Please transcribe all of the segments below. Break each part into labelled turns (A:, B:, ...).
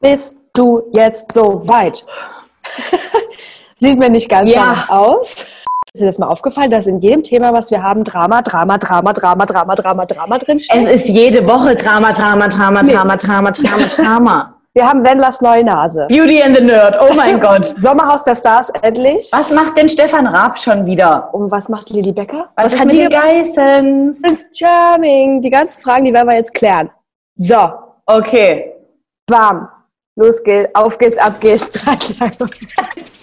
A: Bist du jetzt so weit? Sieht mir nicht ganz
B: Ja.
A: aus. Ist dir das mal aufgefallen, dass in jedem Thema, was wir haben, Drama, Drama, Drama, Drama, Drama, Drama, Drama drin
B: Es ist jede Woche Drama, Drama, Drama,
A: Nee.
B: Drama, Drama, Drama, Drama.
A: Wir haben Wendlers neue Nase.
B: Beauty and the Nerd, oh mein Gott.
A: Sommerhaus der Stars endlich.
B: Was macht denn Stefan Raab schon wieder?
A: Und was macht Lili Becker?
B: Was, ist
A: hat die?
B: Geissens?
A: Prince Charming. Die ganzen Fragen, die werden wir jetzt klären. So,
B: Okay.
A: bam. Los geht's, auf geht's, ab geht's.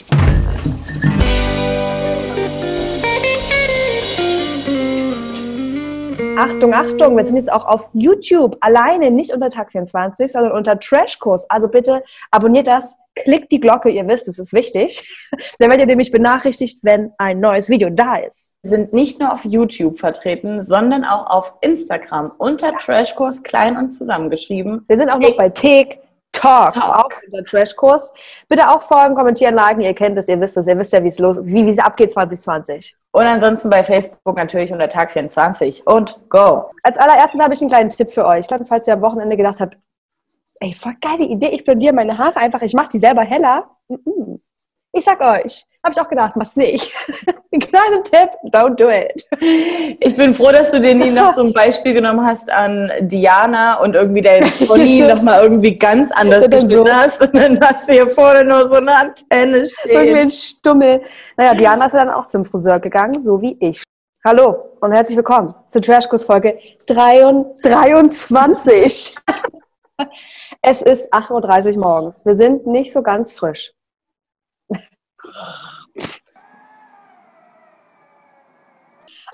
A: Achtung, Achtung, wir sind jetzt auch auf YouTube. Alleine, nicht unter Tag 24, sondern unter Trashkurs. Also bitte abonniert das, klickt die Glocke, ihr wisst, es ist wichtig. Dann werdet ihr nämlich benachrichtigt, wenn ein neues Video da ist.
B: Wir sind nicht nur auf YouTube vertreten, sondern auch auf Instagram unter Trashkurs klein und zusammengeschrieben.
A: Wir sind auch noch bei TikTok,
B: Talk.
A: auch unter Trashkurs. Bitte auch folgen, kommentieren, liken, ihr kennt es, ihr wisst es, ihr wisst ja, wie es los, wie wie es abgeht 2020.
B: Und ansonsten bei Facebook natürlich unter Tag 24. Und go.
A: Als allererstes habe ich einen kleinen Tipp für euch. Ich glaube, falls ihr am Wochenende gedacht habt, ey, voll geile Idee, ich blondiere meine Haare einfach, ich mache die selber heller. Ich sag euch, habe ich auch gedacht, macht's nicht. Ein kleiner Tipp, don't do it.
B: Ich bin froh, dass du dir nie noch so ein Beispiel genommen hast an Diana und irgendwie dein Pony
A: So.
B: nochmal irgendwie ganz anders
A: so.
B: geschnitten hast. Und dann hast du hier vorne nur so eine Antenne
A: Wirklich
B: stehen.
A: ein Stummel. Naja, Diana ist ja dann auch zum Friseur gegangen, so wie ich. Hallo und herzlich willkommen zur Trashkurs-Folge 23. Es ist 8.30 Uhr morgens. Wir sind nicht so ganz frisch.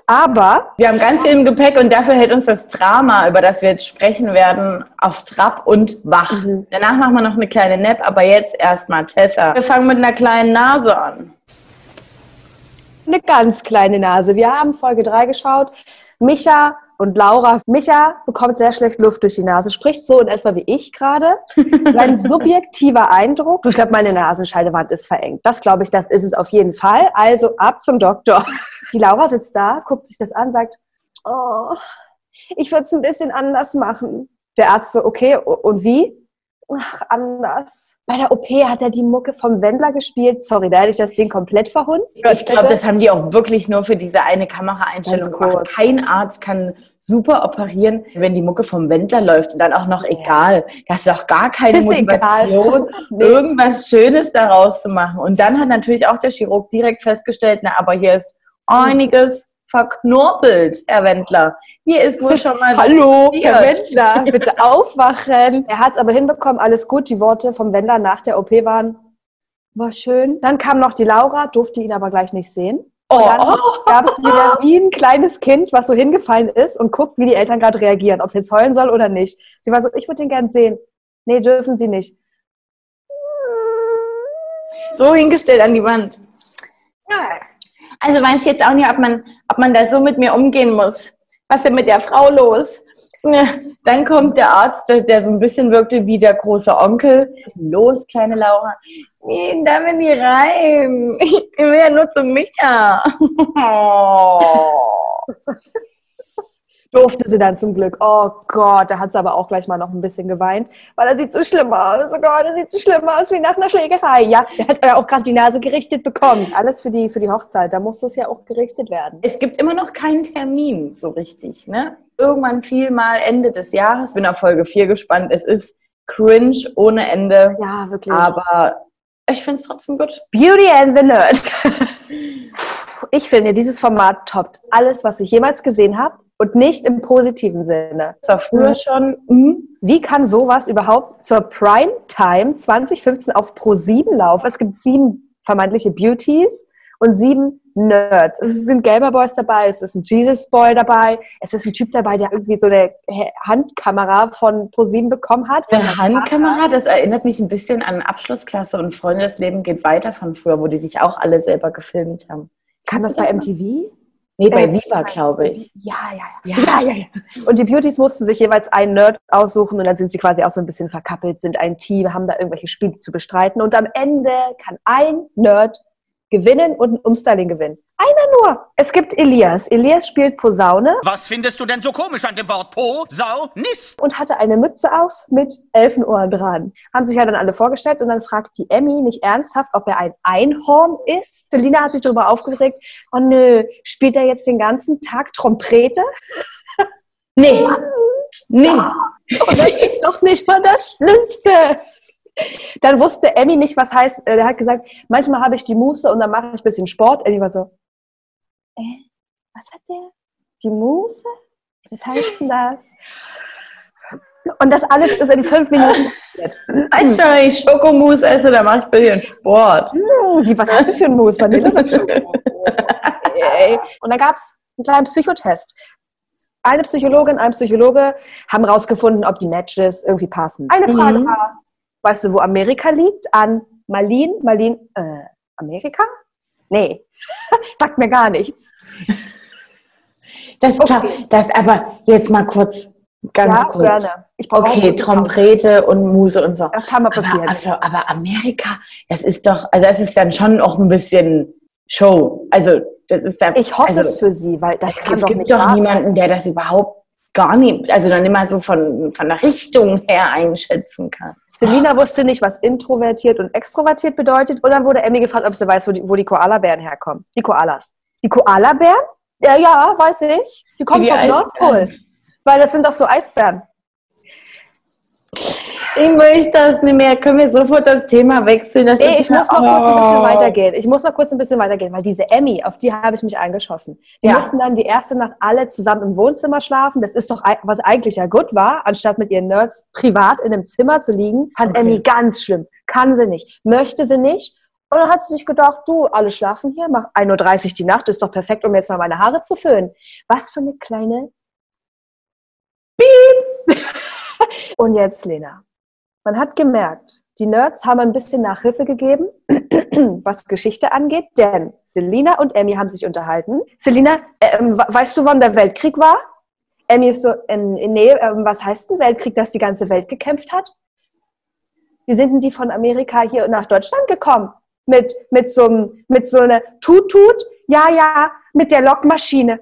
A: Aber
B: Wir haben ganz viel im Gepäck und dafür hält uns das Drama, über das wir jetzt sprechen werden, auf Trab und wach.
A: Mhm.
B: Danach machen wir noch eine kleine Nap, aber jetzt erstmal Tessa. Wir fangen mit einer kleinen Nase an.
A: eine ganz kleine Nase. Wir haben Folge 3 geschaut. Micha und Laura. Micha bekommt sehr schlecht Luft durch die Nase, spricht so in etwa wie ich gerade. Sein subjektiver Eindruck, ich glaube, meine Nasenscheidewand ist verengt. Das glaube ich, das ist es auf jeden Fall. Also ab zum Doktor. Die Laura sitzt da, guckt sich das an, sagt, oh, ich würde es ein bisschen anders machen. Der Arzt so, okay, und wie? Ach, anders. Bei der OP hat er die Mucke vom Wendler gespielt. Sorry, da hätte ich das Ding komplett verhunzt.
B: Ich glaube, das haben die auch wirklich nur für diese eine Kameraeinstellung gemacht. Kein Arzt kann super operieren, wenn die Mucke vom Wendler läuft und dann auch noch egal. Das ist doch gar keine
A: Ist.
B: Motivation,
A: Nee.
B: irgendwas Schönes daraus zu machen. Und dann hat natürlich auch der Chirurg direkt festgestellt, na, aber hier ist einiges verknorpelt, Herr Wendler. Hier ist wohl schon mal
A: Hallo. Herr Wendler, bitte aufwachen. Er hat es aber hinbekommen, alles gut. Die Worte vom Wendler nach der OP waren, war schön. Dann kam noch die Laura, durfte ihn aber gleich nicht sehen.
B: Oh,
A: Und dann
B: oh.
A: gab es wieder wie ein kleines Kind, was so hingefallen ist und guckt, wie die Eltern gerade reagieren, ob sie jetzt heulen soll oder nicht. Sie war so, ich würde ihn gern sehen. Nee, dürfen sie nicht.
B: so hingestellt an die Wand. Also weiß ich jetzt auch nicht, ob man, ob man da so mit mir umgehen muss. Was ist denn mit der Frau los? Dann kommt der Arzt, der, so ein bisschen wirkte wie der große Onkel. Los, kleine Laura. Nee, da will nie rein. Ich will ja nur zu Micha. Oh.
A: Durfte sie dann zum Glück. Oh Gott, da hat sie aber auch gleich mal noch ein bisschen geweint, weil er sieht so schlimm aus. Oh Gott, er sieht so schlimm aus wie nach einer Schlägerei. Ja, er hat ja auch gerade die Nase gerichtet bekommen. Alles für die, für die Hochzeit. Da muss das ja auch gerichtet werden.
B: Es gibt immer noch keinen Termin so richtig. Ne? Irgendwann viel mal Ende des Jahres. Bin auf Folge 4 gespannt. Es ist cringe ohne Ende.
A: Ja, wirklich.
B: Aber ich finde es trotzdem gut.
A: Beauty and the Nerd. Ich finde, dieses Format toppt alles, was ich jemals gesehen habe und nicht im positiven Sinne.
B: Das war früher
A: Mhm.
B: schon. mhm.
A: Wie kann sowas überhaupt zur Primetime 2015 auf Pro7 laufen? Es gibt sieben vermeintliche Beauties und sieben Nerds. Es sind Gamer Boys dabei, es ist ein Jesus Boy dabei, es ist ein Typ dabei, der irgendwie so eine Handkamera von Pro7 bekommen hat.
B: Eine Handkamera, das erinnert mich ein bisschen an Abschlussklasse und Freunde, das Leben geht weiter von früher, wo die sich auch alle selber gefilmt haben.
A: Kam das
B: Kannst
A: bei
B: du?
A: MTV?
B: Nee, bei
A: Äh,
B: Viva, glaube ich.
A: Ja, ja, ja. Ja, ja, ja. Und die Beauties mussten sich jeweils einen Nerd aussuchen und dann sind sie quasi auch so ein bisschen verkappelt, sind ein Team, haben da irgendwelche Spiele zu bestreiten und am Ende kann ein Nerd gewinnen und ein Umstyling gewinnen. Einer nur. Es gibt Elias. Elias spielt Posaune.
C: Was findest du denn so komisch an dem Wort Po, Sau, Nis?
A: Und hatte eine Mütze auf mit Elfenohren dran. Haben sich ja dann alle vorgestellt und dann fragt die Emmy nicht ernsthaft, ob er ein Einhorn ist. Selina hat sich darüber aufgeregt. Oh nö, spielt er jetzt den ganzen Tag Trompete?
B: Nee. Nee.
A: Und das ist doch nicht mal das Schlimmste. Dann wusste Emmy nicht, was heißt, äh, er hat gesagt, manchmal habe ich die Muße und dann mache ich ein bisschen Sport. Emmy war so, äh, was hat der? Die Muße? Was heißt denn das? Und das alles ist in fünf Minuten passiert.
B: Wenn ich Schokomus esse, dann mache ich ein bisschen Sport.
A: Hm, Die, was hast du für einen Mousse? Vanille mit Schoko? Okay. Und dann gab es einen kleinen Psychotest. Eine Psychologin, ein Psychologe haben rausgefunden, ob die Matches irgendwie passen. Eine Frage
B: Mhm.
A: war, weißt du, wo Amerika liegt? An Malin, Malin, äh, Amerika? Nee, sagt mir gar nichts.
B: Das,
A: Okay.
B: das aber jetzt mal kurz, ganz
A: ja,
B: kurz.
A: gerne. Ich
B: Okay, Trompete und Muse und so.
A: Das kann mal passieren.
B: Aber, also, aber Amerika, das ist doch, also das ist dann schon auch ein bisschen Show. Also das ist da.
A: ich hoffe
B: also,
A: es für sie, weil das kann
B: es
A: doch
B: gibt
A: nicht
B: doch
A: wahr
B: niemanden,
A: sein.
B: der das überhaupt gar nicht, also dann immer so von, von der Richtung her einschätzen kann.
A: Selina wusste nicht, was introvertiert und extrovertiert bedeutet. Und dann wurde Emmy gefragt, ob sie weiß, wo die, wo die Koalabären herkommen. Die Koalas. Die Koalabären? Ja, ja, weiß ich. Die kommen
B: Die
A: vom
B: Eisbären.
A: Nordpol. Weil das sind doch so Eisbären.
B: Ich möchte das nicht mehr. Können wir sofort das Thema wechseln? Das
A: Nee, ich muss noch kurz ein bisschen
B: Oh.
A: weitergehen. Ich muss noch kurz ein bisschen weitergehen, weil diese Emmy, auf die habe ich mich eingeschossen. Die
B: Ja.
A: mussten dann die erste Nacht alle zusammen im Wohnzimmer schlafen. Das ist doch, was eigentlich ja gut war, anstatt mit ihren Nerds privat in einem Zimmer zu liegen. Fand
B: Okay.
A: Emmy ganz schlimm. Kann sie nicht. Möchte sie nicht. Und dann hat sie sich gedacht, du, alle schlafen hier, mach 1.30 Uhr die Nacht, ist doch perfekt, um jetzt mal meine Haare zu föhnen. Was für eine kleine Piep. Und jetzt, Lena. Man hat gemerkt, die Nerds haben ein bisschen Nachhilfe gegeben, was Geschichte angeht, denn Selina und Emmy haben sich unterhalten. Selina, ähm, we- weißt du, wann der Weltkrieg war? Emmy ist so, in, nee, ähm, was heißt ein Weltkrieg, dass die ganze Welt gekämpft hat? Wie sind denn die von Amerika hier nach Deutschland gekommen? Mit, mit so mit so einer Tut-Tut? Ja, ja, mit der Lokmaschine.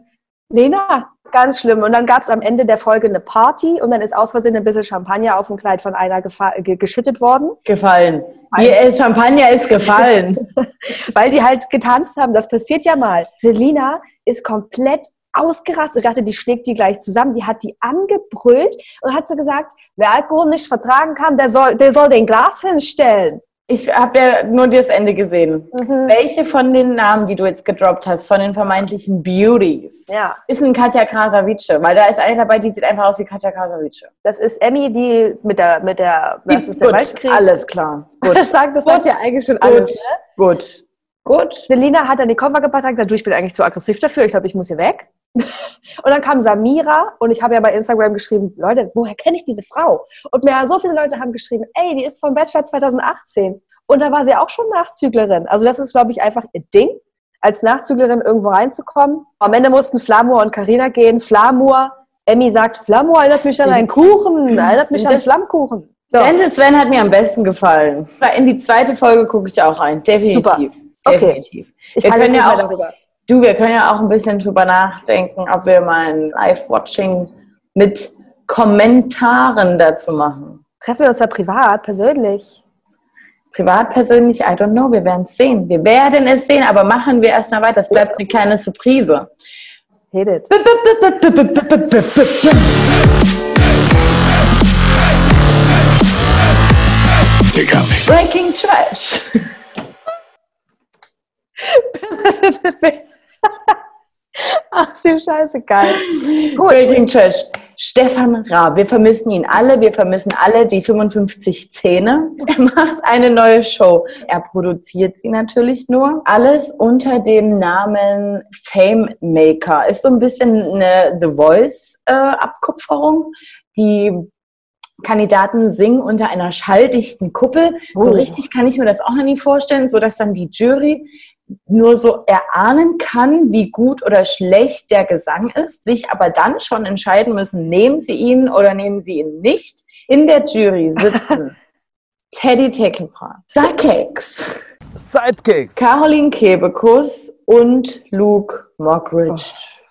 A: Lena, ganz schlimm. Und dann gab es am Ende der Folge eine Party und dann ist aus Versehen ein bisschen Champagner auf dem Kleid von einer geschüttet worden,
B: Gefallen. Hier ist Champagner ist gefallen.
A: weil die halt getanzt haben. Das passiert ja mal. Selina ist komplett ausgerastet. Ich dachte, die schlägt die gleich zusammen. Die hat die angebrüllt und hat so gesagt, wer Alkohol nicht vertragen kann, der soll, der soll den Glas hinstellen.
B: Ich habe ja nur das Ende gesehen.
A: Mhm.
B: Welche von den Namen, die du jetzt gedroppt hast, von den vermeintlichen Beauties,
A: Ja.
B: ist ein Katja Krasavice? Weil da ist eine dabei, die sieht einfach aus wie Katja Krasavice.
A: Das ist Emmy, die mit der, mit der, das ist der
B: Gut, alles klar. Gut,
A: Das sagt, das sagt
B: Gut.
A: ja eigentlich schon
B: gut,
A: alles. Ne?
B: gut, gut.
A: Selina hat dann die Koffer gepackt und gesagt, du, ich bin eigentlich zu aggressiv dafür, ich glaube, ich muss hier weg. Und dann kam Samira und ich habe ja bei Instagram geschrieben, Leute, woher kenne ich diese Frau? Und mir so viele Leute haben geschrieben, ey, die ist vom Bachelor 2018. Und da war sie auch schon Nachzüglerin. Also das ist, glaube ich, einfach ihr Ding, als Nachzüglerin irgendwo reinzukommen. Am Ende mussten Flamur und Karina gehen. Flamur, Emmy sagt, Flamur erinnert mich an einen Kuchen, erinnert mich an Flammkuchen. So.
B: Gentle Sven hat mir am besten gefallen. In die zweite Folge gucke ich auch rein. Definitiv.
A: Super. Okay.
B: Definitiv.
A: Ich
B: Wir können ja auch-
A: darüber.
B: Du, wir können ja auch ein bisschen drüber nachdenken, ob wir mal ein Live-Watching mit Kommentaren dazu machen.
A: Treffen wir uns da privat, persönlich?
B: Privat, persönlich, I don't know. Wir werden es sehen. Wir werden es sehen, aber machen wir erst mal weiter. Das bleibt eine kleine Surprise.
A: Hit it.
B: Breaking Trash.
A: Ach du Scheiße, geil. Gut.
B: Breaking Trash. Stefan Raab. Wir vermissen ihn alle. Wir vermissen alle die 55 Zähne. Er macht eine neue Show. Er produziert sie natürlich nur. Alles unter dem Namen Fame Maker. Ist so ein bisschen eine The Voice äh, Abkupferung. Die Kandidaten singen unter einer schalldichten Kuppel. So
A: Oh.
B: richtig kann ich mir das auch noch nie vorstellen, so dass dann die Jury nur so erahnen kann, wie gut oder schlecht der Gesang ist, sich aber dann schon entscheiden müssen, nehmen sie ihn oder nehmen sie ihn nicht. In der Jury sitzen Teddy Tecklenbrand, Sakex,
D: Sidekicks.
B: Caroline Kebekus und Luke Mockridge.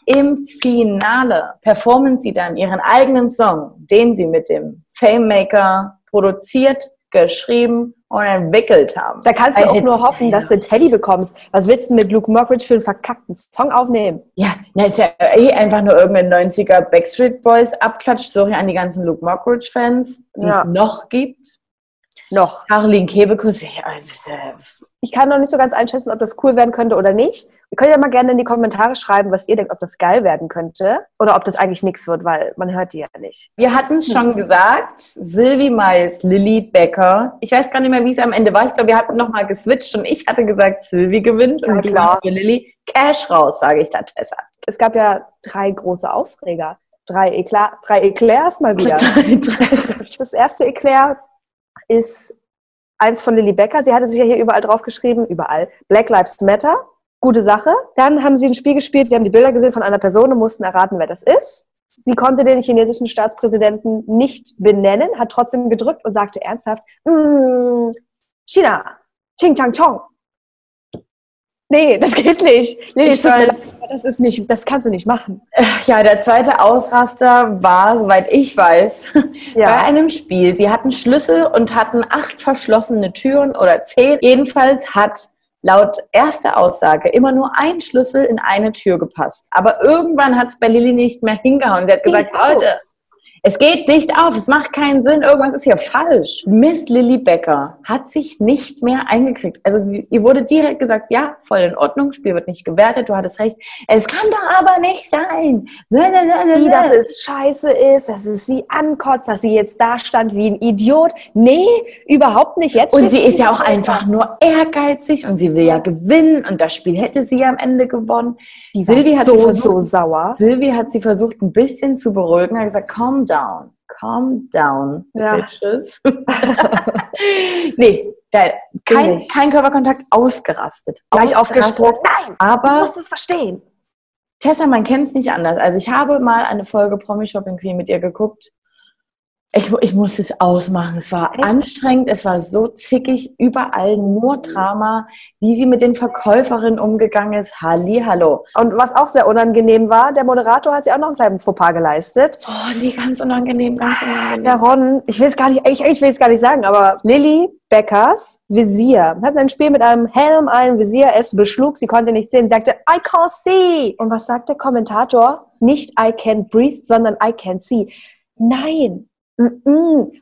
B: Im Finale performen sie dann ihren eigenen Song, den sie mit dem Fame Maker produziert, geschrieben und entwickelt haben.
A: Da kannst du
B: Also
A: auch nur hoffen, dass du Teddy bekommst. Was willst du mit Luke Mockridge für einen verkackten Song aufnehmen?
B: Ja, na, ist ja eh einfach nur irgendein 90er Backstreet Boys Abklatsch. Sorry an die ganzen Luke Mockridge-Fans, die
A: Ja.
B: es noch gibt.
A: Noch.
B: Caroline Kebekus, das, äh,
A: Ich kann noch nicht so ganz einschätzen, ob das cool werden könnte oder nicht. Ihr könnt ja mal gerne in die Kommentare schreiben, was ihr denkt, ob das geil werden könnte oder ob das eigentlich nichts wird, weil man hört die ja nicht.
B: wir hatten es schon gesagt, Sylvie Mais, Lilly Becker. Ich weiß gar nicht mehr, wie es am Ende war. Ich glaube, wir hatten nochmal geswitcht und ich hatte gesagt, Sylvie gewinnt und
A: Ja,
B: du
A: klar.
B: warst für Lilly. Cash raus, sage ich da, Tessa.
A: Es gab ja drei große Aufreger. Drei, Eklat, drei Eclairs mal wieder. Das erste Eclair ist eins von Lilly Becker. Sie hatte sich ja hier überall draufgeschrieben, überall. Black Lives Matter. Gute Sache. Dann haben sie ein Spiel gespielt. Wir haben die Bilder gesehen von einer Person und mussten erraten, wer das ist. Sie konnte den chinesischen Staatspräsidenten nicht benennen, hat trotzdem gedrückt und sagte ernsthaft, "Mm, China, Ching Chang Chong. Nee, das geht nicht. Lilly,
B: Ich weiß.
A: das ist nicht, das kannst du nicht machen.
B: Ja, der zweite Ausraster war, soweit ich weiß, bei
A: Ja.
B: einem Spiel. Sie hatten Schlüssel und hatten acht verschlossene Türen oder zehn. Jedenfalls hat laut erster Aussage immer nur ein Schlüssel in eine Tür gepasst. Aber irgendwann hat es bei Lilly nicht mehr hingehauen. Sie hat gesagt. Leute, es geht nicht auf, es macht keinen Sinn, irgendwas ist hier falsch. Miss Lilly Becker hat sich nicht mehr eingekriegt. Also sie, ihr wurde direkt gesagt, ja, voll in Ordnung, Spiel wird nicht gewertet, du hattest recht. Es kann doch aber nicht sein.
A: wie dass es scheiße ist, dass es sie ankotzt, dass sie jetzt da stand wie ein Idiot. Nee, überhaupt nicht. Jetzt
B: Und sie ist ja auch einfach nur ehrgeizig und sie will ja gewinnen und das Spiel hätte sie ja am Ende gewonnen.
A: die
B: Sylvie hat
A: so,
B: sie versucht,
A: so sauer.
B: Sylvie hat sie versucht, ein bisschen zu beruhigen, hat gesagt, calm down, calm down,
A: Ja.
B: bitches. nee, da, kein, kein Körperkontakt, ausgerastet.
A: Gleich aufgesprungen. Nein, du
B: Aber
A: musst es verstehen.
B: Tessa, man kennt es nicht anders. Also ich habe mal eine Folge Promi Shopping Queen mit ihr geguckt. Ich, ich musste es ausmachen. Es war
A: Echt?
B: anstrengend, es war so zickig, überall nur Drama, wie sie mit den Verkäuferinnen umgegangen ist. Halli, hallo.
A: Und was auch sehr unangenehm war, der Moderator hat sich auch noch einen kleinen Fauxpas geleistet.
B: Oh, nee, ganz unangenehm, ganz
A: Der Ron, ich will es gar nicht, ich, ich will es gar nicht sagen, aber Lilly Beckers Visier hat ein Spiel mit einem Helm, einem Visier, es beschlug, sie konnte nicht sehen, sie sagte, I can't see. Und was sagt der Kommentator? Nicht I can't breathe, sondern I can't see. Nein.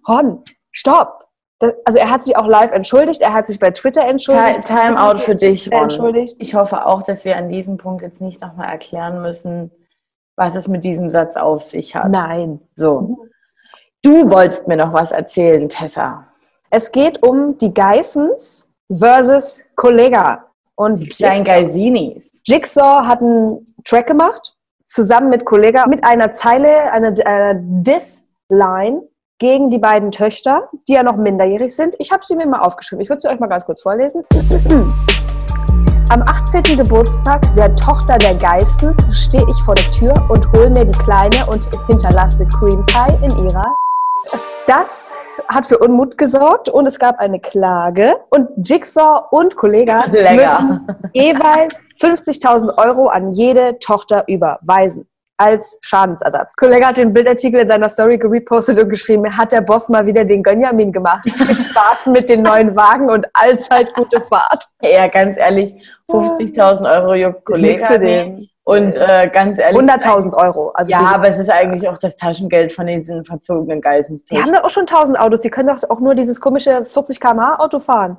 A: Ron, stopp. Das, also er hat sich auch live entschuldigt, er hat sich bei Twitter entschuldigt.
B: Time out für dich, Ron.
A: Entschuldigt.
B: Ich hoffe auch, dass wir an diesem Punkt jetzt nicht nochmal erklären müssen, was es mit diesem Satz auf sich hat.
A: Nein.
B: So. Du wolltest mir noch was erzählen, Tessa.
A: Es geht um die Geissens versus Kollega. Und
B: Dein
A: Jigsaw.
B: Geisinis.
A: Jigsaw hat einen Track gemacht, zusammen mit Kollega, mit einer Zeile, einer äh, Diss-Line gegen die beiden Töchter, die ja noch minderjährig sind. Ich habe sie mir mal aufgeschrieben. Ich würde sie euch mal ganz kurz vorlesen. Am 18. Geburtstag der Tochter der Geistens stehe ich vor der Tür und hole mir die Kleine und hinterlasse Cream Pie in ihrer. Das hat für Unmut gesorgt und es gab eine Klage und Jigsaw und Kollega
B: Lecker.
A: müssen jeweils 50.000 Euro an jede Tochter überweisen als Schadensersatz. Kollege hat den Bildartikel in seiner Story gerepostet und geschrieben, hat der Boss mal wieder den Gönjamin gemacht. Viel Spaß mit den neuen Wagen und allzeit gute Fahrt.
B: Ja, ganz ehrlich, 50.000 Euro
A: nichts
B: Kollege.
A: für den.
B: Und äh, ganz ehrlich.
A: 100.000 Euro. Also
B: Ja, aber es ist eigentlich auch das Taschengeld von diesen verzogenen Geissens.
A: die haben doch auch schon 1000 Autos. Die können doch auch nur dieses komische 40 km/h Auto fahren.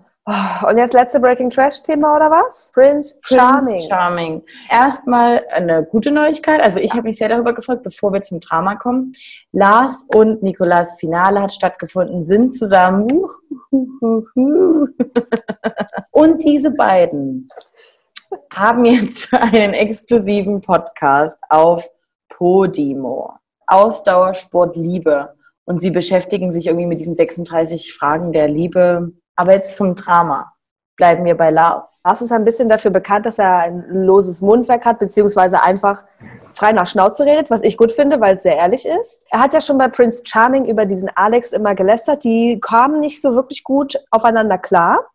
A: Und jetzt letzte Breaking Trash Thema oder was? Prince Charming.
B: Prince Charming. Erstmal eine gute Neuigkeit. Also ich habe mich sehr darüber gefreut, bevor wir zum Drama kommen. Lars und Nikolas Finale hat stattgefunden, sind zusammen. Und diese beiden haben jetzt einen exklusiven Podcast auf Podimo. Ausdauersport Liebe. Und sie beschäftigen sich irgendwie mit diesen 36 Fragen der Liebe. Aber jetzt zum Drama. Bleiben wir bei Lars.
A: Lars ist ein bisschen dafür bekannt, dass er ein loses Mundwerk hat, beziehungsweise einfach frei nach Schnauze redet, was ich gut finde, weil es sehr ehrlich ist. Er hat ja schon bei Prince Charming über diesen Alex immer gelästert. Die kamen nicht so wirklich gut aufeinander klar.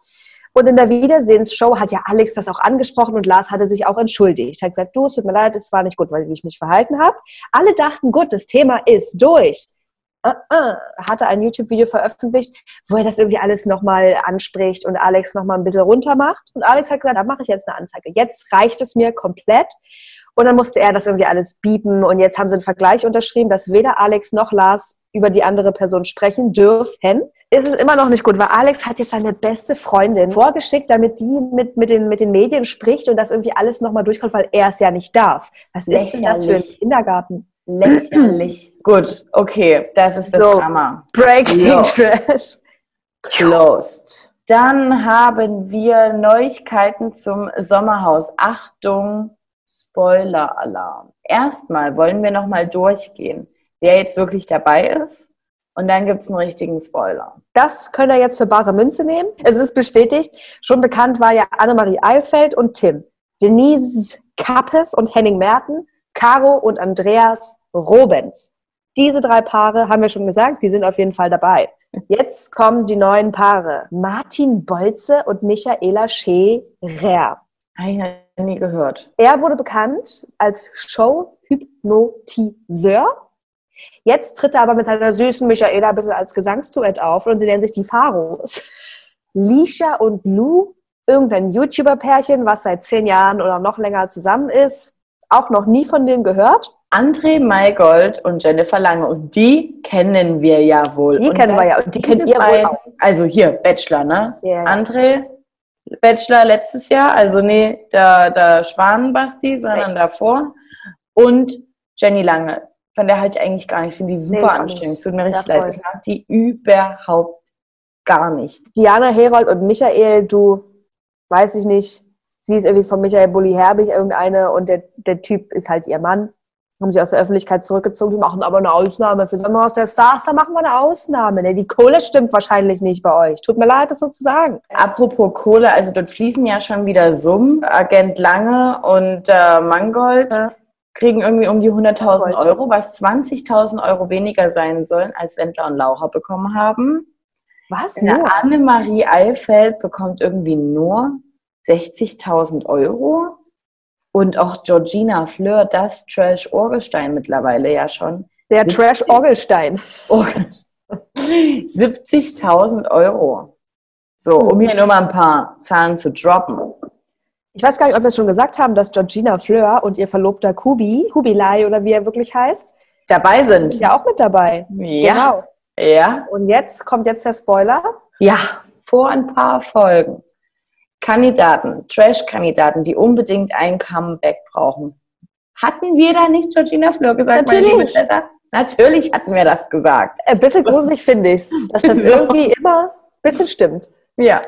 A: Und in der Wiedersehensshow hat ja Alex das auch angesprochen und Lars hatte sich auch entschuldigt. Hat gesagt, du, es tut mir leid, es war nicht gut, weil ich mich verhalten habe. Alle dachten, gut, das Thema ist durch. Uh -uh. Hatte ein YouTube-Video veröffentlicht, wo er das irgendwie alles nochmal anspricht und Alex nochmal ein bisschen runter macht. Und Alex hat gesagt, da mache ich jetzt eine Anzeige. Jetzt reicht es mir komplett. Und dann musste er das irgendwie alles bieten. Und jetzt haben sie einen Vergleich unterschrieben, dass weder Alex noch Lars über die andere Person sprechen dürfen. Ist es immer noch nicht gut, weil Alex hat jetzt seine beste Freundin vorgeschickt, damit die mit, mit, den, mit den Medien spricht und das irgendwie alles nochmal durchkommt, weil er es ja nicht darf. Was ist denn das für ein Kindergarten?
B: Lächerlich. Gut, okay, das ist das
A: So.
B: Drama.
A: Breaking
B: Ja.
A: Trash.
B: Closed. Dann haben wir Neuigkeiten zum Sommerhaus. Achtung, Spoiler-Alarm. Erstmal wollen wir nochmal durchgehen, wer jetzt wirklich dabei ist. Und dann gibt es einen richtigen Spoiler.
A: Das könnt ihr jetzt für bare Münze nehmen. Es ist bestätigt. Schon bekannt war ja Annemarie Eilfeld und Tim. Denise Kappes und Henning Merten. Caro und Andreas Robens. Diese drei Paare haben wir schon gesagt, die sind auf jeden Fall dabei. Jetzt kommen die neuen Paare. Martin Bolze und Michaela Scherer.
B: Noch nie gehört.
A: Er wurde bekannt als Show-Hypnotiseur. Jetzt tritt er aber mit seiner süßen Michaela ein bisschen als Gesangsduett auf und sie nennen sich die Pharos. Lisha und Lou, irgendein YouTuber-Pärchen, was seit zehn Jahren oder noch länger zusammen ist. Auch noch nie von denen gehört.
B: André Maygold und Jennifer Lange. Und die kennen wir ja wohl.
A: Die
B: und
A: kennen wir ja und die kennt ihr wohl
B: beiden-
A: auch.
B: Also hier, Bachelor, ne?
A: Ja.
B: André, Bachelor letztes Jahr, also nee, der, der Schwanenbasti, sondern davor. Und Jenny Lange. Von der halte ich eigentlich gar nicht. Ich finde die
A: Nee,
B: super
A: auch
B: anstrengend. Tut mir richtig
A: Ja,
B: leid. Ich mag die überhaupt gar nicht.
A: Diana Herold und Michael, du, weiß ich nicht, sie ist irgendwie von Michael Bulli Herbig irgendeine und der, der Typ ist halt ihr Mann. Haben sich aus der Öffentlichkeit zurückgezogen, die machen aber eine Ausnahme. Für Sommerhaus der Stars, da machen wir eine Ausnahme. Ne? Die Kohle stimmt wahrscheinlich nicht bei euch. Tut mir leid, das so zu sagen.
B: Apropos Kohle, also dort fließen ja schon wieder Summen. Agent Lange und äh, Mangold
A: Ja.
B: kriegen irgendwie um die 100.000
A: Mangold.
B: Euro, was 20.000 Euro weniger sein sollen, als Wendler und Laura bekommen haben.
A: Was?
B: Annemarie Eilfeld bekommt irgendwie nur 60.000 Euro. Und auch Georgina Fleur, das Trash-Orgestein mittlerweile ja schon.
A: Der Trash Orgelstein.
B: Oh, 70.000 Euro. So, um hier nur mal ein paar Zahlen zu droppen.
A: Ich weiß gar nicht, ob wir es schon gesagt haben, dass Georgina Fleur und ihr Verlobter Kubi, Kubilai oder wie er wirklich heißt,
B: Dabei sind.
A: ja auch mit dabei.
B: Ja.
A: Genau.
B: Ja.
A: Und jetzt kommt jetzt der Spoiler.
B: Ja, vor ein paar Folgen. Kandidaten, Trash-Kandidaten, die unbedingt ein Comeback brauchen. Hatten wir da nicht Georgina Fleur gesagt?
A: Natürlich.
B: Natürlich hatten wir das gesagt.
A: Ein bisschen gruselig finde ich dass das
B: So.
A: irgendwie immer ein bisschen stimmt.
B: Ja.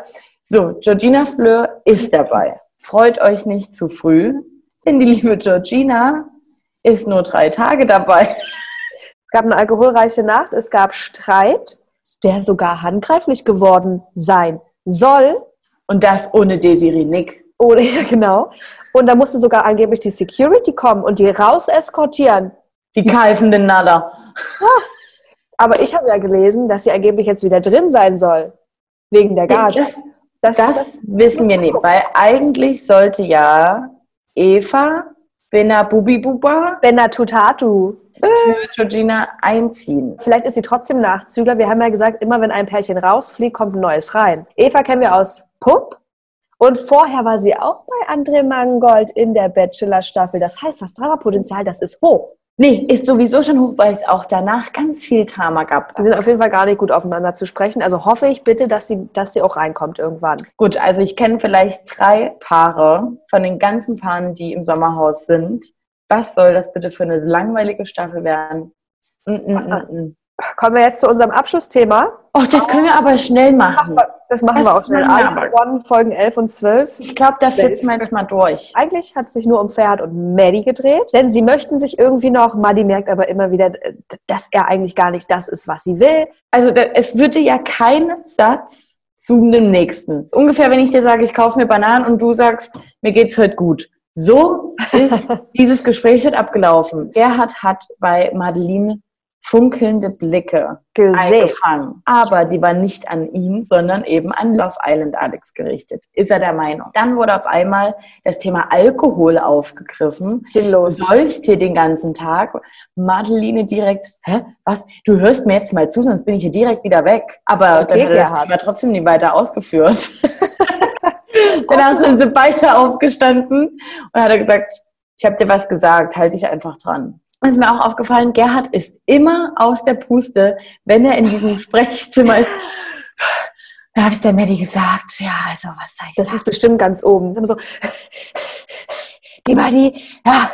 B: So, Georgina Fleur ist dabei. Freut euch nicht zu früh, denn die liebe Georgina ist nur drei Tage dabei.
A: Es gab eine alkoholreiche Nacht, es gab Streit, der sogar handgreiflich geworden sein soll.
B: Und das ohne Desiree Nick.
A: Oder ja, genau. Und da musste sogar angeblich die Security kommen und die raus eskortieren.
B: Die keifende Nada.
A: Aber ich habe ja gelesen, dass sie angeblich jetzt wieder drin sein soll. Wegen der Gage.
B: Das,
A: Das,
B: das wissen wir nicht, weil eigentlich sollte ja Eva Bena Bubi Buba
A: Benna Tutatu.
B: für Georgina einziehen.
A: Vielleicht ist sie trotzdem Nachzügler. Wir haben ja gesagt, immer wenn ein Pärchen rausfliegt, kommt ein neues rein. Eva kennen wir aus Pup. Und vorher war sie auch bei André Mangold in der Bachelor-Staffel. Das heißt, das Dramapotenzial, das ist hoch.
B: Nee, ist sowieso schon hoch, weil es auch danach ganz viel Drama gab.
A: Die sind auf jeden Fall gar nicht gut aufeinander zu sprechen. Also hoffe ich bitte, dass sie, dass sie auch reinkommt irgendwann.
B: Gut, also ich kenne vielleicht drei Paare von den ganzen Paaren, die im Sommerhaus sind. Was soll das bitte für eine langweilige Staffel werden? Mm, mm, mm, mm.
A: Kommen wir jetzt zu unserem Abschlussthema.
B: Och, das können wir aber schnell machen.
A: Das machen
B: Das
A: wir auch schnell. Alpha One, Folgen 11 und 12.
B: Ich glaube, da flitzen wir jetzt mal durch.
A: Eigentlich hat es sich nur um Ferhat und Maddie gedreht, denn sie möchten sich irgendwie noch, Maddie merkt aber immer wieder, dass er eigentlich gar nicht das ist, was sie will.
B: Also da, es würde ja kein Satz zu dem nächsten. Ungefähr, wenn ich dir sage, ich kaufe mir Bananen und du sagst, mir geht's heute gut. So ist dieses Gespräch heute abgelaufen. Gerhard hat bei Madeline funkelnde Blicke
A: Gesehen.
B: eingefangen. Aber die waren nicht an ihn, sondern eben an Love Island Alex gerichtet. Ist er der Meinung. Dann wurde auf einmal das Thema Alkohol aufgegriffen. Du säufst hier den ganzen Tag. Madeline direkt, hä, was? Du hörst mir jetzt mal zu, sonst bin ich hier direkt wieder weg. Aber
A: Okay,
B: dann hat er das. Thema trotzdem nie weiter ausgeführt. Danach sind sie beide aufgestanden und hat er gesagt, ich habe dir was gesagt, halte dich einfach dran. Es ist mir auch aufgefallen, Gerhard ist immer aus der Puste, wenn er in diesem Sprechzimmer ist. Da habe ich der Maddie gesagt, ja, also was soll ich
A: Das
B: sagen?
A: ist bestimmt ganz oben. Immer so, die Buddy, ja.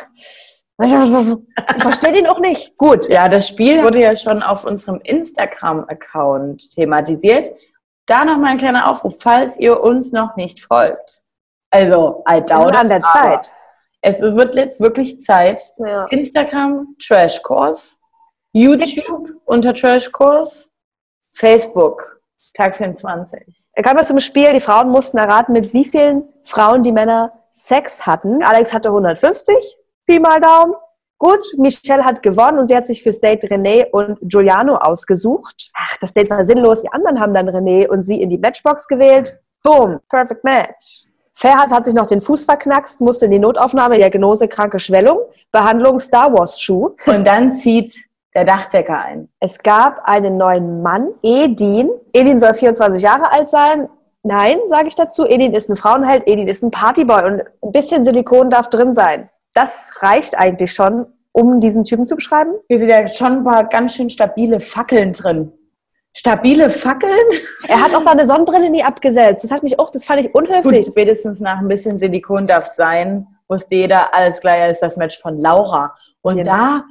A: Ich verstehe den auch nicht. Gut.
B: Ja, das Spiel wurde ja schon auf unserem Instagram-Account thematisiert. Da nochmal ein kleiner Aufruf, falls ihr uns noch nicht folgt. Also, I doubt
A: an
B: it,
A: der Zeit.
B: Es wird jetzt wirklich Zeit.
A: Ja.
B: Instagram, Trashkurs. YouTube unter Trashkurs. Facebook, Tag 24.
A: Kommen wir zum Spiel. Die Frauen mussten erraten, mit wie vielen Frauen die Männer Sex hatten. Alex hatte 150, Pi mal Daumen. Gut, Michelle hat gewonnen und sie hat sich fürs Date René und Giuliano ausgesucht. Ach, das Date war sinnlos. Die anderen haben dann René und sie in die Matchbox gewählt. Boom, perfect match. Ferhat hat sich noch den Fuß verknackst, musste in die Notaufnahme, Diagnose kranke Schwellung, Behandlung Star Wars Schuh.
B: Und dann zieht der Dachdecker ein.
A: Es gab einen neuen Mann, Edin. Edin soll 24 Jahre alt sein. Nein, sage ich dazu. Edin ist ein Frauenheld, Edin ist ein Partyboy und ein bisschen Silikon darf drin sein. Das reicht eigentlich schon, um diesen Typen zu beschreiben.
B: Hier sind ja schon ein paar ganz schön stabile Fackeln drin. Stabile Fackeln?
A: Er hat auch seine Sonnenbrille nie abgesetzt. Das hat mich auch, das fand ich
B: Gut,
A: unhöflich.
B: spätestens nach ein bisschen Silikon darf sein, wusste jeder, alles klar, ist das Match von Laura. Und
A: Genau.
B: da,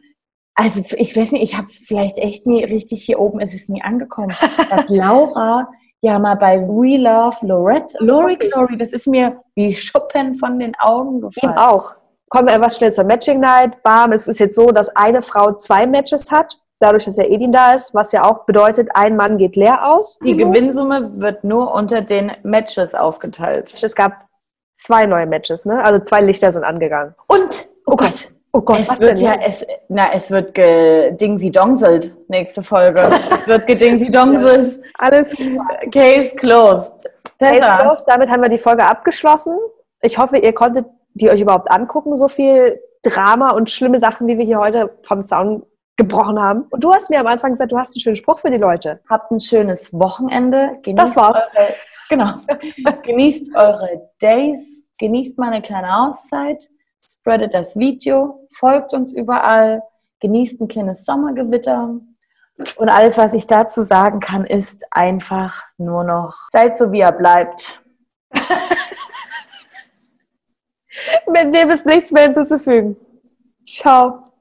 B: also ich weiß nicht, ich habe es vielleicht echt nie richtig hier oben, ist es nie angekommen, dass Laura ja mal bei We Love Lorette, Lori. Glory, das ist mir wie Schuppen von den Augen
A: Ihm
B: gefallen.
A: auch. Kommen wir etwas schnell zur Matching Night. Bam, es ist jetzt so, dass eine Frau zwei Matches hat, dadurch, dass der Edin da ist, was ja auch bedeutet, ein Mann geht leer aus.
B: Die Gewinnsumme wird nur unter den Matches aufgeteilt.
A: Es gab zwei neue Matches, ne? Also zwei Lichter sind angegangen.
B: Und, oh Gott,
A: Oh Gott,
B: es
A: was
B: wird
A: denn
B: ja, es, na, es wird gedingsi-dongselt, nächste Folge. es wird gedingsi-dongselt.
A: Alles klar.
B: Case closed.
A: Case
B: Tessa,
A: closed. Damit haben wir die Folge abgeschlossen. Ich hoffe, ihr konntet die euch überhaupt angucken, so viel Drama und schlimme Sachen, wie wir hier heute vom Zaun gebrochen haben. Und du hast mir am Anfang gesagt, du hast einen schönen Spruch für die Leute.
B: habt ein schönes Wochenende. Genießt
A: Das war's.
B: Eure, genau. genießt eure Days. Genießt mal eine kleine Auszeit. Spreadet das Video. Folgt uns überall. Genießt ein kleines Sommergewitter. Und alles, was ich dazu sagen kann, ist einfach nur noch, seid so, wie ihr bleibt.
A: Mit dem ist nichts mehr hinzuzufügen. Ciao.